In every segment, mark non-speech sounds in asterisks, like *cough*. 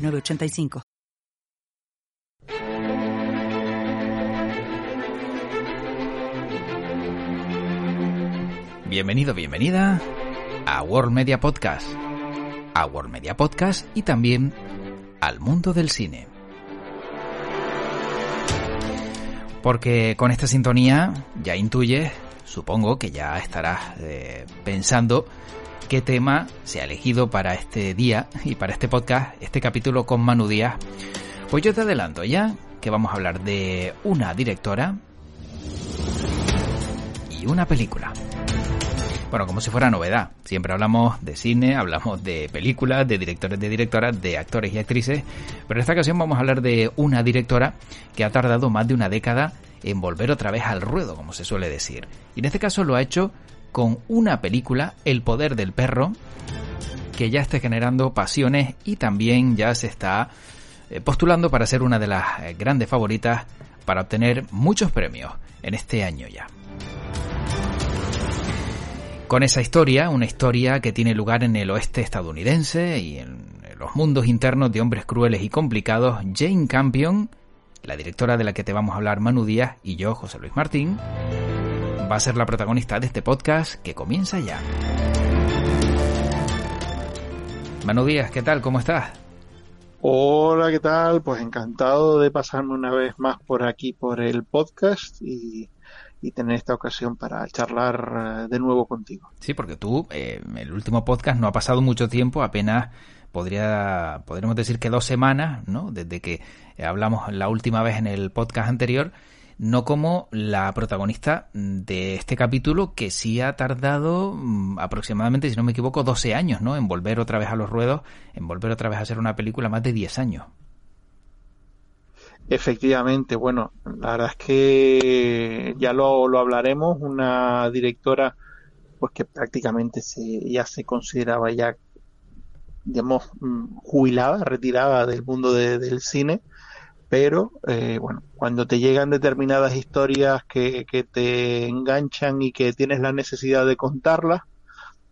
985. Bienvenido, bienvenida a World Media Podcast, a World Media Podcast y también al mundo del cine. Porque con esta sintonía ya intuyes, supongo que ya estarás eh, pensando qué tema se ha elegido para este día y para este podcast, este capítulo con Manu Díaz. Pues yo te adelanto ya que vamos a hablar de una directora y una película. Bueno, como si fuera novedad. Siempre hablamos de cine, hablamos de películas, de directores, de directoras, de actores y actrices. Pero en esta ocasión vamos a hablar de una directora que ha tardado más de una década en volver otra vez al ruedo, como se suele decir. Y en este caso lo ha hecho con una película, El poder del perro, que ya está generando pasiones y también ya se está eh, postulando para ser una de las eh, grandes favoritas para obtener muchos premios en este año ya. Con esa historia, una historia que tiene lugar en el oeste estadounidense y en los mundos internos de hombres crueles y complicados, Jane Campion, la directora de la que te vamos a hablar Manu Díaz y yo, José Luis Martín, va a ser la protagonista de este podcast que comienza ya. Manu Díaz, ¿qué tal? ¿Cómo estás? Hola, ¿qué tal? Pues encantado de pasarme una vez más por aquí por el podcast y, tener esta ocasión para charlar eh, de nuevo contigo. Sí, porque tú, eh, el último podcast no ha pasado mucho tiempo, apenas podría, podríamos decir que dos semanas, ¿no? Desde que hablamos la última vez en el podcast anterior no como la protagonista de este capítulo que sí ha tardado mm, aproximadamente, si no me equivoco, 12 años, ¿no? En volver otra vez a los ruedos, en volver otra vez a ser una película más de 10 años. Efectivamente, bueno, la verdad es que ya lo, lo hablaremos, una directora pues que prácticamente se, ya se consideraba ya digamos mm, jubilada, retirada del mundo del cine pero eh, bueno, cuando te llegan determinadas historias que, que, te enganchan y que tienes la necesidad de contarlas,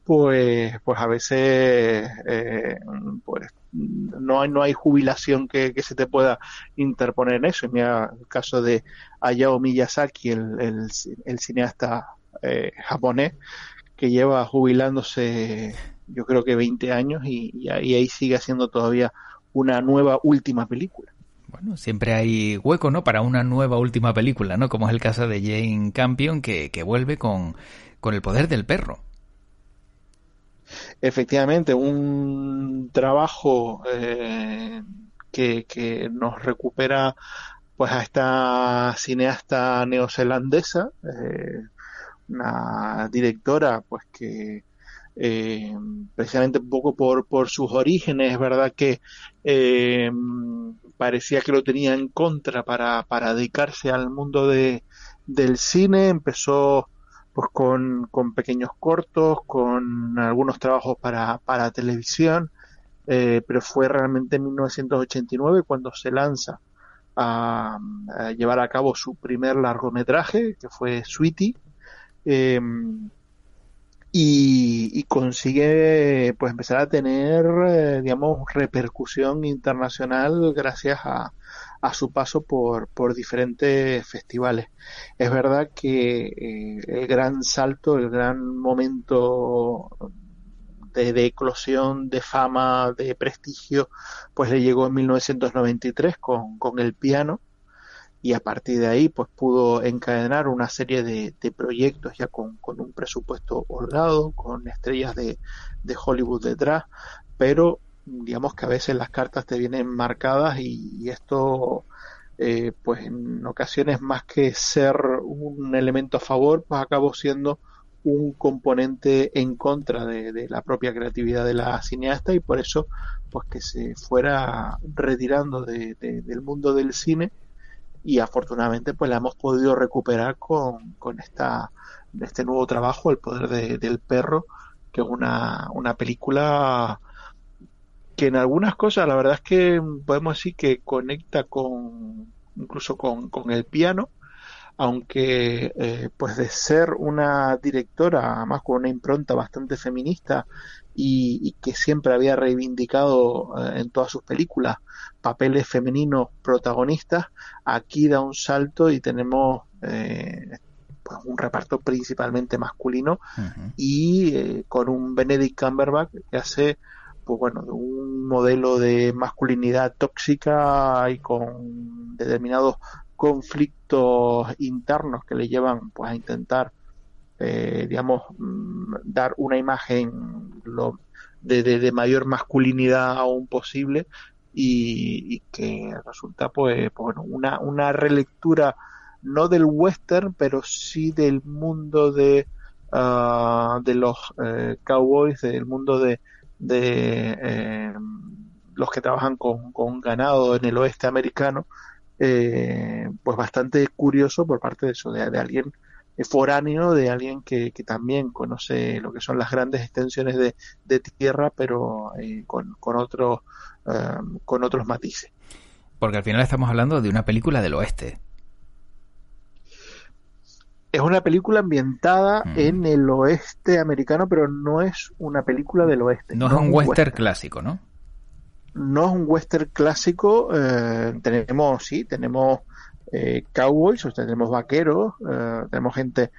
pues, pues a veces eh, pues no hay, no hay jubilación que, que, se te pueda interponer en eso. En el caso de Hayao Miyazaki, el, el, el cineasta eh, japonés, que lleva jubilándose yo creo que 20 años y, y ahí sigue haciendo todavía una nueva última película. Bueno, siempre hay hueco, ¿no? Para una nueva última película, ¿no? Como es el caso de Jane Campion, que, que vuelve con, con el poder del perro. Efectivamente, un trabajo eh, que, que, nos recupera pues a esta cineasta neozelandesa, eh, una directora pues que eh, precisamente un poco por, por sus orígenes, es verdad que eh, parecía que lo tenía en contra para, para dedicarse al mundo de, del cine, empezó pues con, con pequeños cortos, con algunos trabajos para, para televisión, eh, pero fue realmente en 1989 cuando se lanza a, llevar a cabo su primer largometraje, que fue Sweetie, eh, y, consigue pues empezar a tener eh, digamos repercusión internacional gracias a, a su paso por, por diferentes festivales. Es verdad que eh, el gran salto, el gran momento de, de, eclosión, de fama, de prestigio, pues le llegó en 1993 con, con el piano y a partir de ahí pues pudo encadenar una serie de, proyectos ya con, un presupuesto holgado, con estrellas de, Hollywood detrás, pero digamos que a veces las cartas te vienen marcadas y, esto eh, pues en ocasiones más que ser un elemento a favor pues acabó siendo un componente en contra de, la propia creatividad de la cineasta y por eso pues que se fuera retirando de, del mundo del cine y afortunadamente pues la hemos podido recuperar con, con esta este nuevo trabajo El poder del perro que es una, una película que en algunas cosas la verdad es que podemos decir que conecta con incluso con, con el piano aunque eh, pues de ser una directora además con una impronta bastante feminista y, que siempre había reivindicado eh, en todas sus películas papeles femeninos protagonistas aquí da un salto y tenemos eh, pues un reparto principalmente masculino y con un Benedict Cumberbatch que hace pues bueno, un modelo de masculinidad tóxica y con determinados conflictos internos que le llevan pues a intentar eh, digamos mm, dar una imagen lo, de, mayor masculinidad aún posible y, que resulta pues, pues, bueno una, una relectura no del western pero sí del mundo de ah, de los eh, cowboys del mundo de de eh, los que trabajan con, ganado en el oeste americano, eh, pues bastante curioso por parte de eso, de, alguien foráneo, de alguien que, también conoce lo que son las grandes extensiones de, tierra, pero eh, con, con, otros con otros matices. Porque al final estamos hablando de una película del oeste es una película ambientada mm. en el oeste americano, pero no es una película del oeste. No, es un western, clásico, ¿no? No es un western clásico. Eh, tenemos, sí, tenemos eh, cowboys, o sea, tenemos vaqueros, eh, tenemos gente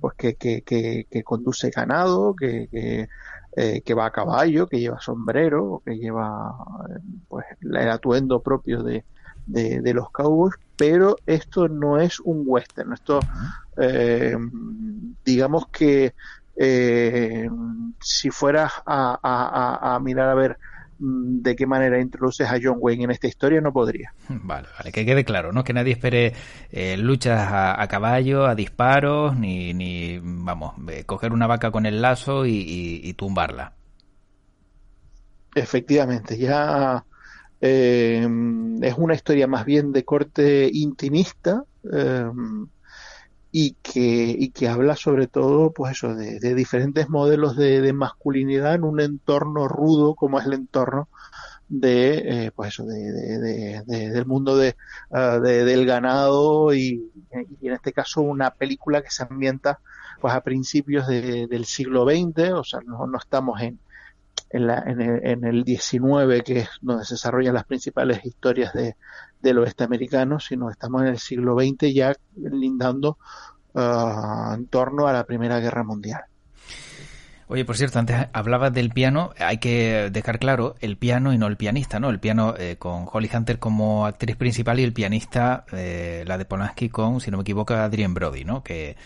pues que, que, que, conduce ganado, que, que, va a caballo, que lleva sombrero, que lleva pues el atuendo propio de, de, los cowboys, pero esto no es un western. Esto, eh, digamos que eh, si fueras a, mirar a ver de qué manera introduces a John Wayne en esta historia, no podría. *laughs* Vale, vale, que quede claro, ¿no? Que nadie espere eh, luchas a, caballo, a disparos, ni, ni vamos, coger una vaca con el lazo y tumbarla. Efectivamente, ya eh, es una historia más bien de corte intimista eh, y, que, y que habla sobre todo pues eso, de, diferentes modelos de, masculinidad en un entorno rudo como es el entorno de eh, pues eso de, del mundo de, uh, del ganado y, en este caso una película que se ambienta pues a principios del siglo XX o sea no estamos en, en, la, en, el, en el 19, que es donde se desarrollan las principales historias de, del oeste americano, sino estamos en el siglo XX ya lindando uh, en torno a la Primera Guerra Mundial. Oye, por cierto, antes hablabas del piano, hay que dejar claro el piano y no el pianista, ¿no? El piano eh, con Holly Hunter como actriz principal y el pianista, eh, la de Polanski con, si no me equivoco, Adrien Brody, ¿no? Que,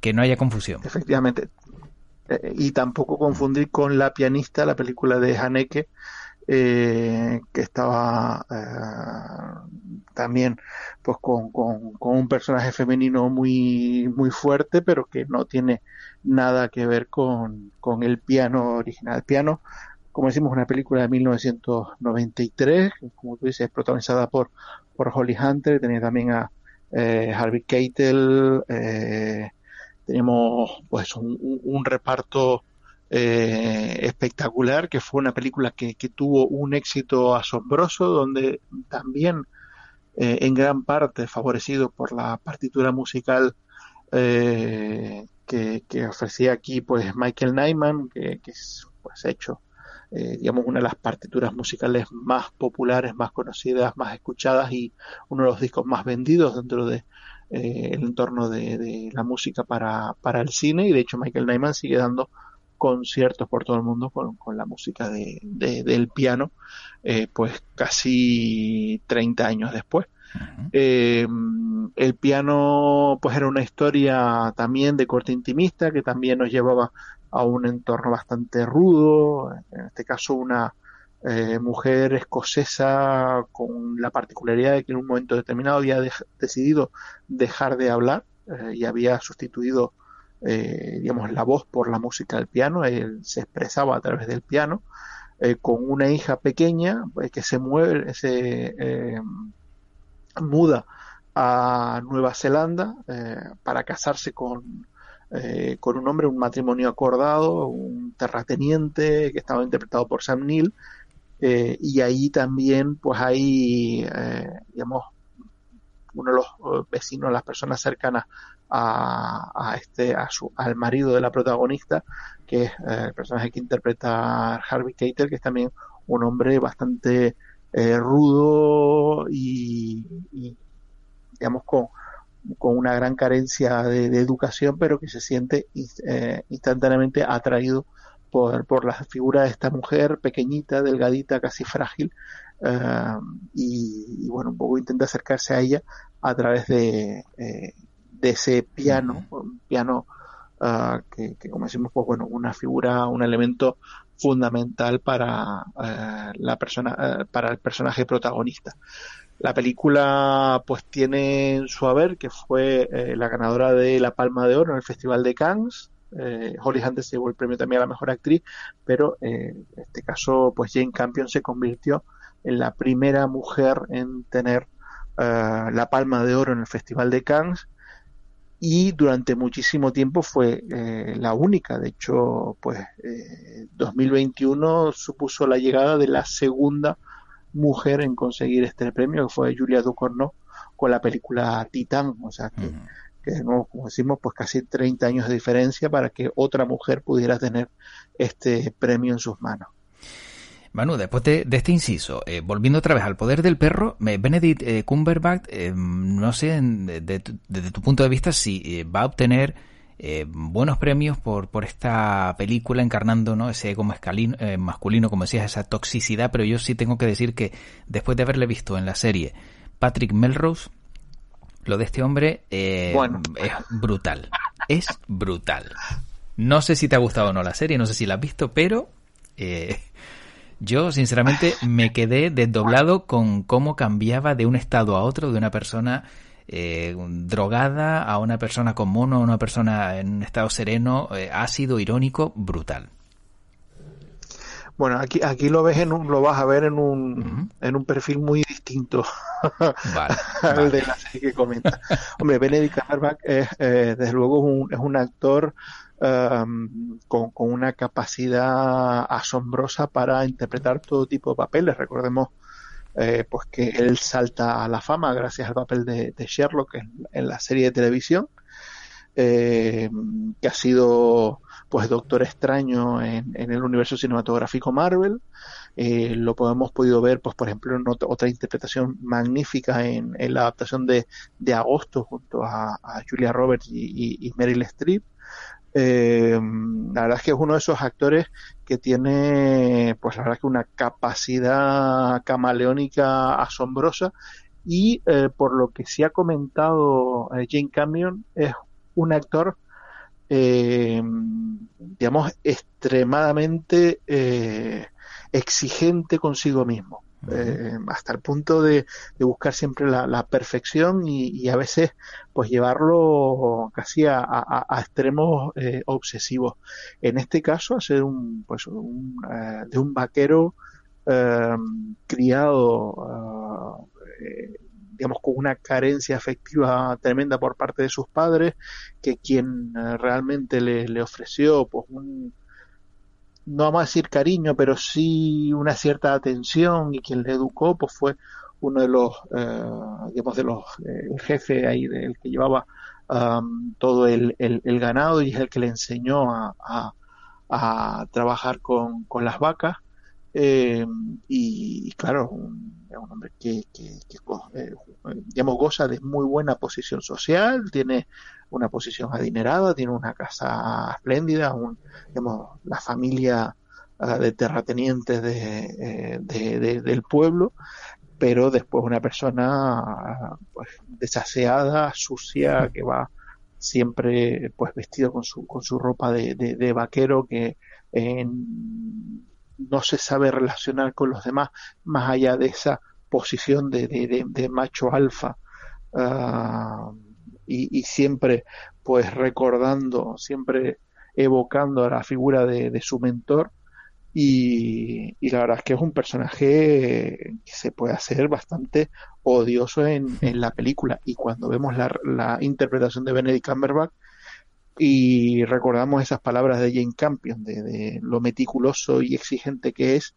que no haya confusión. Efectivamente. Eh, y tampoco confundir con La pianista, la película de Haneke, eh, que estaba eh, también pues con, con, un personaje femenino muy, muy fuerte, pero que no tiene nada que ver con, con el piano original. El piano, como decimos, una película de 1993, como tú dices, protagonizada por, por Holly Hunter, tenía también a Harvey Keitel, eh, tenemos pues un, reparto eh, espectacular, que fue una película que, tuvo un éxito asombroso, donde también eh, en gran parte favorecido por la partitura musical eh, que, ofrecía aquí pues Michael Nyman, que, que es pues hecho digamos una de las partituras musicales más populares, más conocidas, más escuchadas y uno de los discos más vendidos dentro de, eh, el entorno de, la música para, para, el cine y de hecho Michael Nyman sigue dando conciertos por todo el mundo con, la música de, del piano eh, pues casi 30 años después. Eh, el piano pues era una historia también de corte intimista que también nos llevaba a un entorno bastante rudo en este caso una eh, mujer escocesa con la particularidad de que en un momento determinado había decidido dejar de hablar eh, y había sustituido eh, digamos la voz por la música del piano. Él se expresaba a través del piano con una hija pequeña que se mueve, se muda a Nueva Zelanda para casarse con, con un hombre, un matrimonio acordado, un terrateniente que estaba interpretado por Sam Neill, y ahí también pues hay, digamos, uno de los eh, vecinos, las personas cercanas a, este, a su, al marido de la protagonista, que es eh, el personaje que interpreta Harvey Keitel, que es también un hombre bastante eh, rudo y, digamos, con, con una gran carencia de, educación, pero que se siente instantáneamente atraído por, por la figura de esta mujer pequeñita, delgadita, casi frágil, y, bueno, un poco intenta acercarse a ella a través de, eh, de ese piano, un piano ah, que, como decimos, pues bueno, una figura, un elemento fundamental para eh, la persona, eh, para el personaje protagonista. La película pues tiene su haber que fue la ganadora de la Palma de Oro en el Festival de Cannes. Holly Hunter se llevó el premio también a la mejor actriz, pero en este caso pues Jane Campion se convirtió en la primera mujer en tener eh, la Palma de Oro en el Festival de Cannes y durante muchísimo tiempo fue eh, la única. De hecho, pues 2021 eh, supuso la llegada de la segunda mujer en conseguir este premio, que fue Julia Ducournau con la película Titán, o sea que, como decimos, pues casi 30 años de diferencia para que otra mujer pudiera tener este premio en sus manos. Manu, después de, este inciso, eh, volviendo otra vez al poder del perro, Benedict eh, Cumberbatch, eh, no sé desde tu punto de vista si va a obtener buenos premios por, por esta película encarnando ¿no? ese ego masculino, como decías, esa toxicidad, pero yo sí tengo que decir que después de haberle visto en la serie Patrick Melrose, lo de este hombre es brutal. Es brutal. No sé si te ha gustado o no la serie, no sé si la has visto, pero yo, sinceramente, me quedé desdoblado con cómo cambiaba de un estado a otro, de una persona eh, drogada a una persona con mono, a una persona en un estado sereno, eh, ácido, irónico, brutal. Bueno, aquí, aquí lo ves en un, lo vas a ver en un, en un perfil muy distinto *laughs* al de la serie que comenta. Hombre, Benedict Cumberbatch es, eh, desde luego, un, es un actor Em, con, una capacidad asombrosa para interpretar todo tipo de papeles. Recordemos eh, pues que él salta a la fama gracias al papel de, Sherlock en, la serie de televisión, eh, que ha sido pues Doctor Extraño en, el universo cinematográfico Marvel. Eh, lo podemos podido ver, pues por ejemplo, en otra, interpretación magnífica en, la adaptación de, Agosto junto a, Julia Roberts y, Meryl Streep. Eh, la verdad es que es uno de esos actores que tiene, pues la verdad que una capacidad camaleónica asombrosa y por lo que se ha comentado Jane Campion es un actor digamos extremadamente exigente consigo mismo eh, hasta el punto de, buscar siempre la, perfección y, a veces pues llevarlo casi a, extremos eh, obsesivos. En este caso, hacer un, pues, un, eh, de un vaquero criado digamos, con una carencia afectiva tremenda por parte de sus padres, que quien realmente le, ofreció pues un, no vamos a decir cariño, pero sí una cierta atención y quien le educó pues fue uno de los, eh, digamos, de los, eh, el jefe ahí, del que llevaba todo el, el, ganado y es el que le enseñó a, a, trabajar con, con, las vacas. Eh, y, claro, un, un hombre que, que, que digamos, goza de muy buena posición social, tiene una posición adinerada, tiene una casa espléndida, un, digamos, la familia uh, de terratenientes de, eh, del pueblo, pero después una persona pues desaseada, sucia, que va siempre pues vestido con su, con su ropa de, de vaquero que no se sabe relacionar con los demás más allá de esa posición de, macho alfa uh, y, siempre pues recordando, siempre evocando a la figura de, su mentor Y, la verdad es que es un personaje que se puede hacer bastante odioso en, la película. Y cuando vemos la, interpretación de Benedict Cumberbatch y recordamos esas palabras de Jane Campion, de lo meticuloso y exigente que es,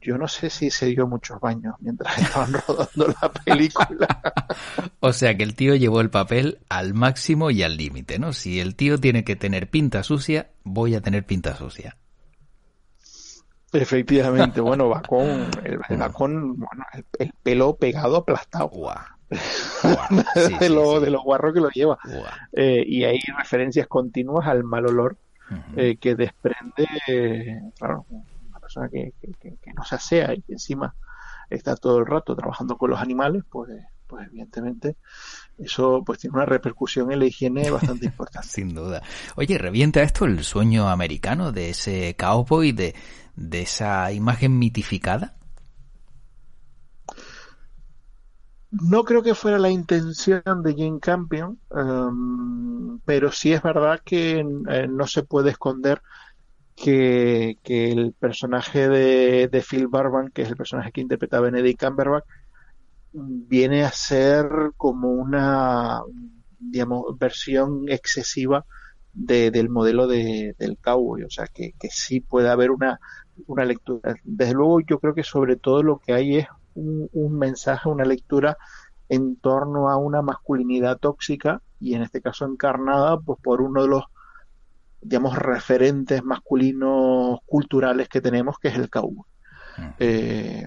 yo no sé si se dio muchos baños mientras *laughs* estaban rodando la película. *laughs* o sea que el tío llevó el papel al máximo y al límite, ¿no? Si el tío tiene que tener pinta sucia, voy a tener pinta sucia. Efectivamente, bueno, va con *laughs* el, el, pelo pegado aplastado. *laughs* de, lo, de, guarro que lo lleva. Eh, y hay referencias continuas al mal olor eh, que desprende, claro, persona que, no se asea y que encima está todo el rato trabajando con los animales, pues, pues evidentemente eso pues tiene una repercusión en la higiene bastante *laughs* importante. Sin duda. Oye, ¿revienta esto el sueño americano de ese cowboy, de, de esa imagen mitificada? No creo que fuera la intención de Jane Campion, pero sí es verdad que eh, no se puede esconder que, el personaje de, Phil Barban, que es el personaje que interpreta Benedict Cumberbatch, viene a ser como una digamos, versión excesiva del modelo de, del cowboy, o sea que, sí puede haber una, una lectura. Desde luego yo creo que sobre todo lo que hay es un, un mensaje, una lectura en torno a una masculinidad tóxica y en este caso encarnada pues por uno de los digamos, referentes masculinos culturales que tenemos, que es el cowboy. Eh,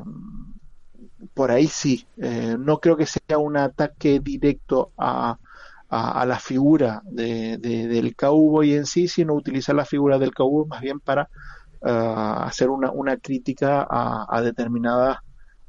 por ahí sí, eh, no creo que sea un ataque directo a, a, la figura de, del cowboy en sí, sino utilizar la figura del cowboy más bien para eh, hacer una, una crítica a, a determinadas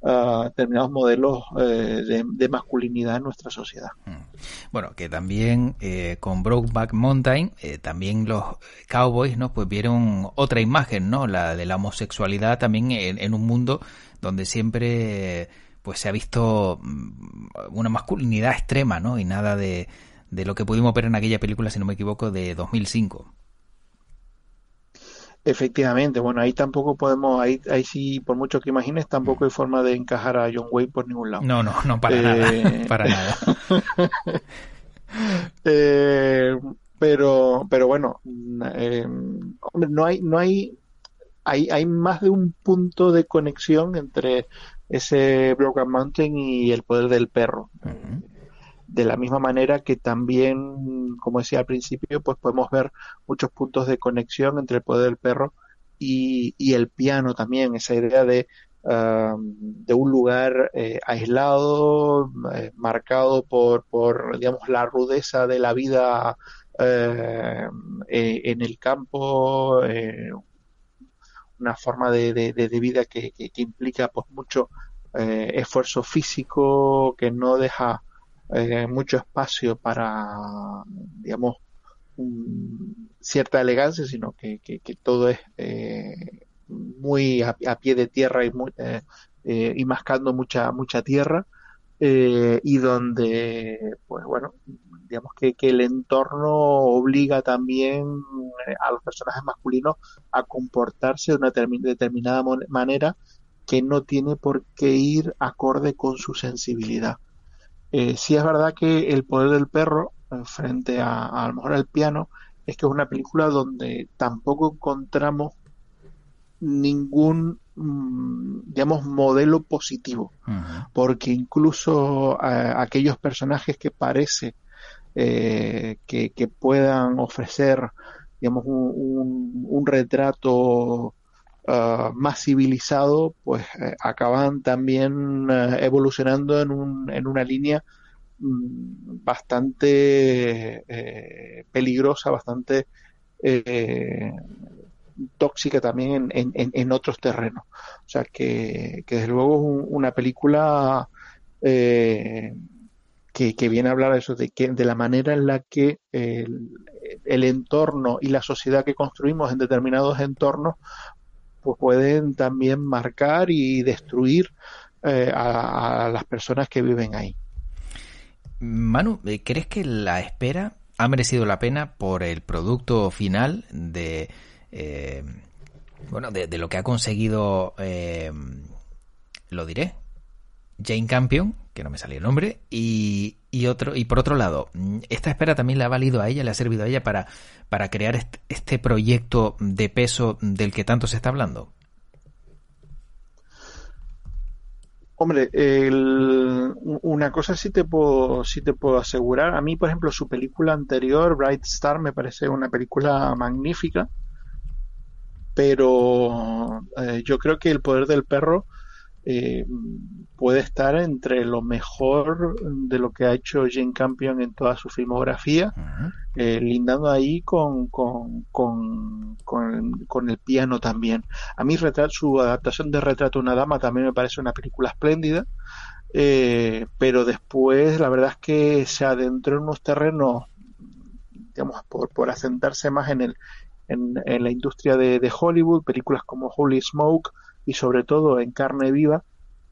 determinados modelos eh, de, masculinidad en nuestra sociedad. Mm. Bueno, que también eh, con Brokeback Mountain, eh, también los cowboys, ¿no? Pues vieron otra imagen, ¿no? La de la homosexualidad también en, un mundo donde siempre pues se ha visto mm, una masculinidad extrema, ¿no? Y nada de, de lo que pudimos ver en aquella película, si no me equivoco, de 2005. Efectivamente, bueno, ahí tampoco podemos, ahí, ahí sí, por mucho que imagines, tampoco hay forma de encajar a John Wayne por ningún lado. No, no, no, para nada, eh, para nada. *laughs* Eh, pero, pero bueno, eh, hombre, no hay, no hay, hay, hay más de un punto de conexión entre ese Broken Mountain y el poder del perro de la misma manera que también, como decía al principio, pues podemos ver muchos puntos de conexión entre el poder del perro y, el piano también, esa idea de, um, de un lugar eh, aislado, eh, marcado por, por, digamos, la rudeza de la vida eh, en el campo, una forma de, de, vida que, que, implica pues mucho esfuerzo físico, que no deja eh, mucho espacio para, digamos, cierta elegancia, sino que, que, todo es eh, muy a, pie de tierra y, muy, eh, eh, y mascando mucha, mucha tierra, y donde, pues bueno, digamos que, que el entorno obliga también a los personajes masculinos a comportarse de una determinada manera que no tiene por qué ir acorde con su sensibilidad. Eh, sí es verdad que El poder del perro, eh, frente a, a, lo mejor al piano, es que es una película donde tampoco encontramos ningún, mm, digamos, modelo positivo, porque incluso eh, aquellos personajes que parece que, que, puedan ofrecer, digamos, un, un retrato Uh, más civilizado, pues eh, acaban también uh, evolucionando en, un, en una línea mm, bastante eh, peligrosa, bastante eh, tóxica también en, en, en, otros terrenos. O sea que, que desde luego es una película que, que, viene a hablar de eso, de, que, de la manera en la que el, el entorno y la sociedad que construimos en determinados entornos pues pueden también marcar y destruir eh, a, las personas que viven ahí. Manu, eh, ¿crees que la espera ha merecido la pena por el producto final de, eh, Bueno, de, lo que ha conseguido, lo diré, Jane Campion, que no me salió el nombre, y, y, otro, y por otro lado, esta espera también le ha valido a ella, le ha servido a ella para, para crear este, este proyecto de peso del que tanto se está hablando. Hombre, una cosa sí te puedo sí te puedo asegurar. A mí, por ejemplo, su película anterior, Bright Star, me parece una película magnífica, pero eh, yo creo que El poder del perro eh, puede estar entre lo mejor de lo que ha hecho Jane Campion en toda su filmografía, eh, lindando ahí con, con, con, con, el piano también. A mí su adaptación de Retrato de una Dama también me parece una película espléndida, eh, pero después la verdad es que se adentró en unos terrenos, digamos, por, por asentarse más en, el, en, la industria de, de Hollywood, películas como Holy Smoke, y sobre todo en carne viva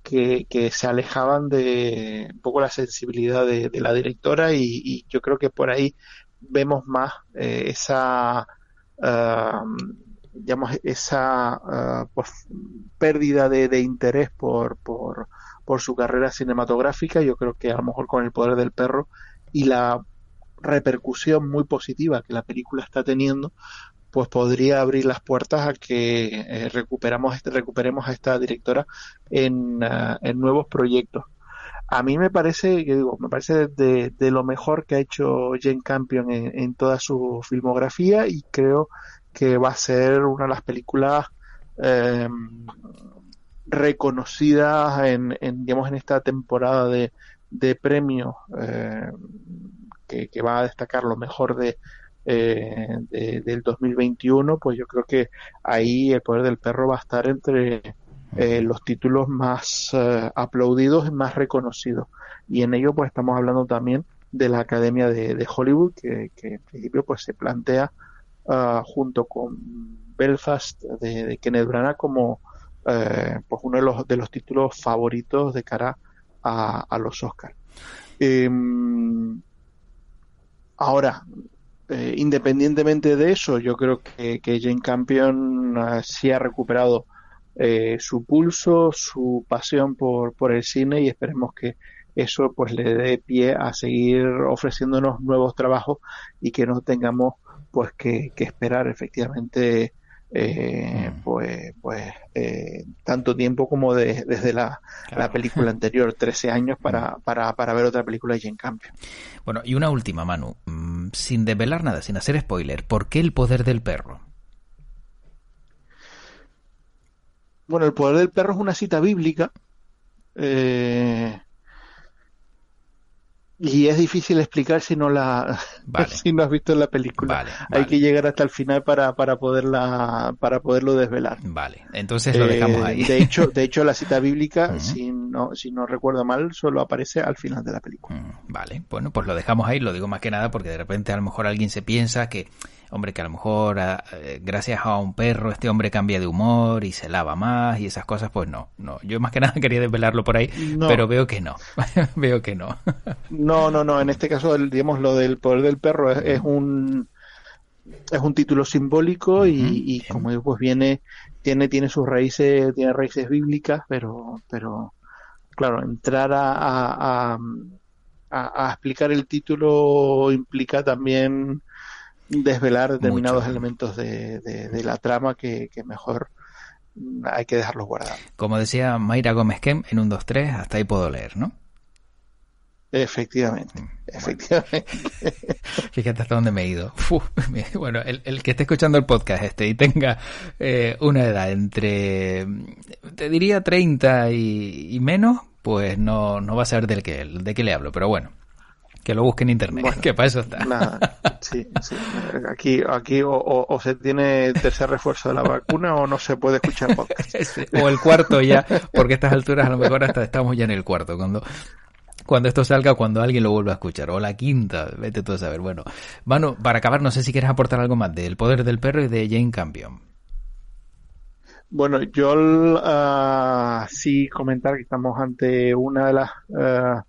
que, se alejaban de un poco la sensibilidad de, la directora y, yo creo que por ahí vemos más eh, esa uh, digamos esa uh, pues, pérdida de, interés por, por, por su carrera cinematográfica. Yo creo que a lo mejor con el poder del perro y la repercusión muy positiva que la película está teniendo pues podría abrir las puertas a que eh, recuperamos recuperemos a esta directora en, ah, en, nuevos proyectos. A mí me parece, que digo, me parece de, lo mejor que ha hecho Jane Campion en, toda su filmografía y creo que va a ser una de las películas em, reconocidas en, digamos, en esta temporada de, premios eh, que, va a destacar lo mejor de, eh, del 2021, pues yo creo que ahí el poder del perro va a estar entre eh, los títulos más eh, aplaudidos y más reconocidos. Y en ello pues estamos hablando también de la Academia de, Hollywood, que, en principio pues se plantea ah, junto con Belfast de, Kenneth Branagh como pues uno de los, de los títulos favoritos de cara a, a los Oscars. Em, ahora, eh, independientemente de eso, yo creo que, Jane Campion uh, sí ha recuperado eh, su pulso, su pasión por, por el cine y esperemos que eso pues le dé pie a seguir ofreciéndonos nuevos trabajos y que no tengamos pues que, que esperar efectivamente eh, mm. pues, pues eh, tanto tiempo como desde la, película *laughs* anterior, 13 años para, mm. para, para, ver otra película y en cambio. Bueno, y una última, Manu, sin develar nada, sin hacer spoiler, ¿por qué el poder del perro? Bueno, el poder del perro es una cita bíblica. Eh, y es difícil explicar si no la *laughs* si no has visto la película. Hay que llegar hasta el final para, para poderla para poderlo desvelar. Vale, entonces lo dejamos ahí. Eh, de hecho, de hecho la cita bíblica, *laughs* si no si no recuerdo mal, solo aparece al final de la película. Vale, bueno, pues lo dejamos ahí, lo digo más que nada porque de repente a lo mejor alguien se piensa que hombre, que a lo mejor ah, eh, gracias a un perro este hombre cambia de humor y se lava más y esas cosas, pues no, no. Yo más que *laughs* nada quería desvelarlo por ahí, pero veo que no, *laughs* veo que no. *laughs* no, no, no, en este caso, digamos, lo del poder del perro es, un es un título simbólico y, como digo, pues viene, tiene, tiene sus raíces, tiene raíces bíblicas, pero, pero claro, entrar a, a, a, a explicar el título implica también desvelar determinados elementos de, de, la trama que, mejor hay que dejarlos guardados. Como decía Mayra Gómez Kem en un 2-3, hasta ahí puedo leer, ¿no? Efectivamente, mm, efectivamente. *laughs* Fíjate hasta dónde me he ido. bueno, el, que esté escuchando el podcast este y tenga eh, una edad entre, te diría 30 y, menos, pues no, no va a saber del que, de qué le hablo, pero bueno. Que lo busque en internet, *laughs* que para eso está. Nada, sí, sí. Aquí, aquí o, se tiene tercer refuerzo de la vacuna o no se puede escuchar podcast. *laughs* o el cuarto ya, porque a estas alturas a lo mejor hasta estamos ya en el cuarto. Cuando, cuando esto salga, cuando alguien lo vuelva a escuchar. O la quinta, vete tú a saber. Bueno, Manu, para acabar, no sé si quieres aportar algo más del poder del perro y de Jane Campion. Bueno, yo uh, sí comentar que estamos ante una de las uh,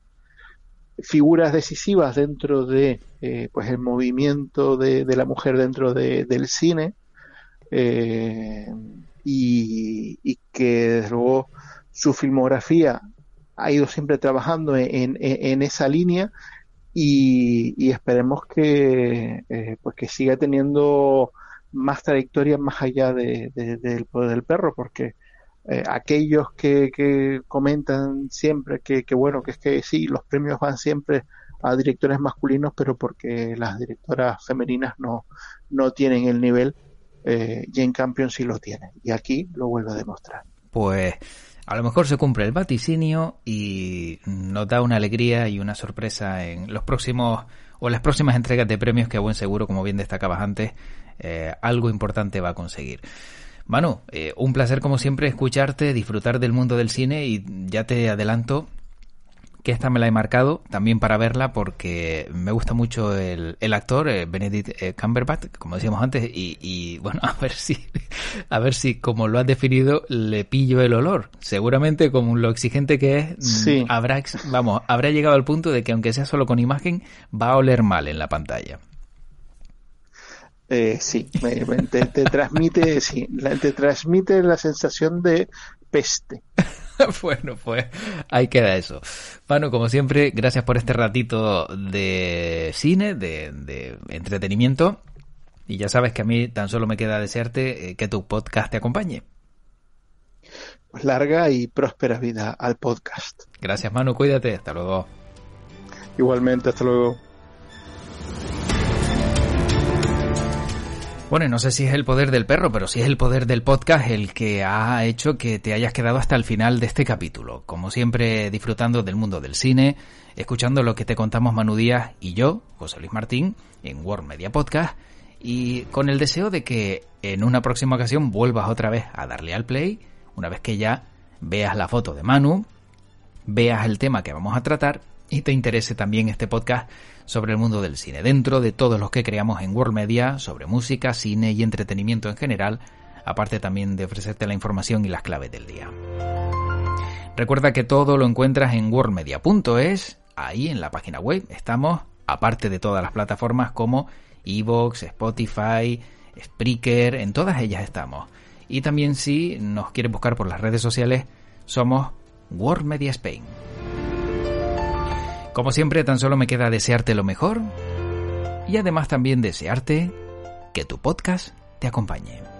figuras decisivas dentro de eh, pues el movimiento de, la mujer dentro del cine eh, y, que desde luego su filmografía ha ido siempre trabajando en, esa línea y, esperemos que eh, pues que siga teniendo más trayectoria más allá de, del poder del perro porque eh, aquellos que, comentan siempre que, que, bueno que es que sí los premios van siempre a directores masculinos pero porque las directoras femeninas no no tienen el nivel eh, Jane Campion sí lo tiene y aquí lo vuelve a demostrar. Pues a lo mejor se cumple el vaticinio y nos da una alegría y una sorpresa en los próximos o las próximas entregas de premios que a buen seguro, como bien destacabas antes, eh, algo importante va a conseguir. Manu, eh, un placer como siempre escucharte, disfrutar del mundo del cine y ya te adelanto que esta me la he marcado también para verla porque me gusta mucho el, el actor eh, Benedict eh, Cumberbatch como decíamos antes y, bueno *laughs* a ver si a ver si como lo has definido le pillo el olor. Seguramente como lo exigente que es mm, habrá vamos habrá llegado al punto de que aunque sea solo con imagen va a oler mal en la pantalla eh, sí, te, te, transmite, sí, te transmite la sensación de peste. *laughs* bueno, pues ahí queda eso. Manu, como siempre, gracias por este ratito de cine, de, entretenimiento. Y ya sabes que a mí tan solo me queda desearte eh, que tu podcast te acompañe. Pues larga y próspera vida al podcast. Gracias, Manu. Cuídate. Hasta luego. Igualmente, hasta luego. Bueno, no sé si es el poder del perro, pero sí es el poder del podcast el que ha hecho que te hayas quedado hasta el final de este capítulo. Como siempre, disfrutando del mundo del cine, escuchando lo que te contamos Manu Díaz y yo, José Luis Martín, en World Media Podcast, y con el deseo de que en una próxima ocasión vuelvas otra vez a darle al play, una vez que ya veas la foto de Manu, veas el tema que vamos a tratar y te interese también este podcast sobre el mundo del cine, dentro de todos los que creamos en World Media sobre música, cine y entretenimiento en general, aparte también de ofrecerte la información y las claves del día. Recuerda que todo lo encuentras en worldmedia.es, ahí en la página web estamos, aparte de todas las plataformas como Evox, Spotify, Spreaker, en todas ellas estamos. Y también si nos quieres buscar por las redes sociales, somos World Media Spain. Como siempre, tan solo me queda desearte lo mejor y además también desearte que tu podcast te acompañe.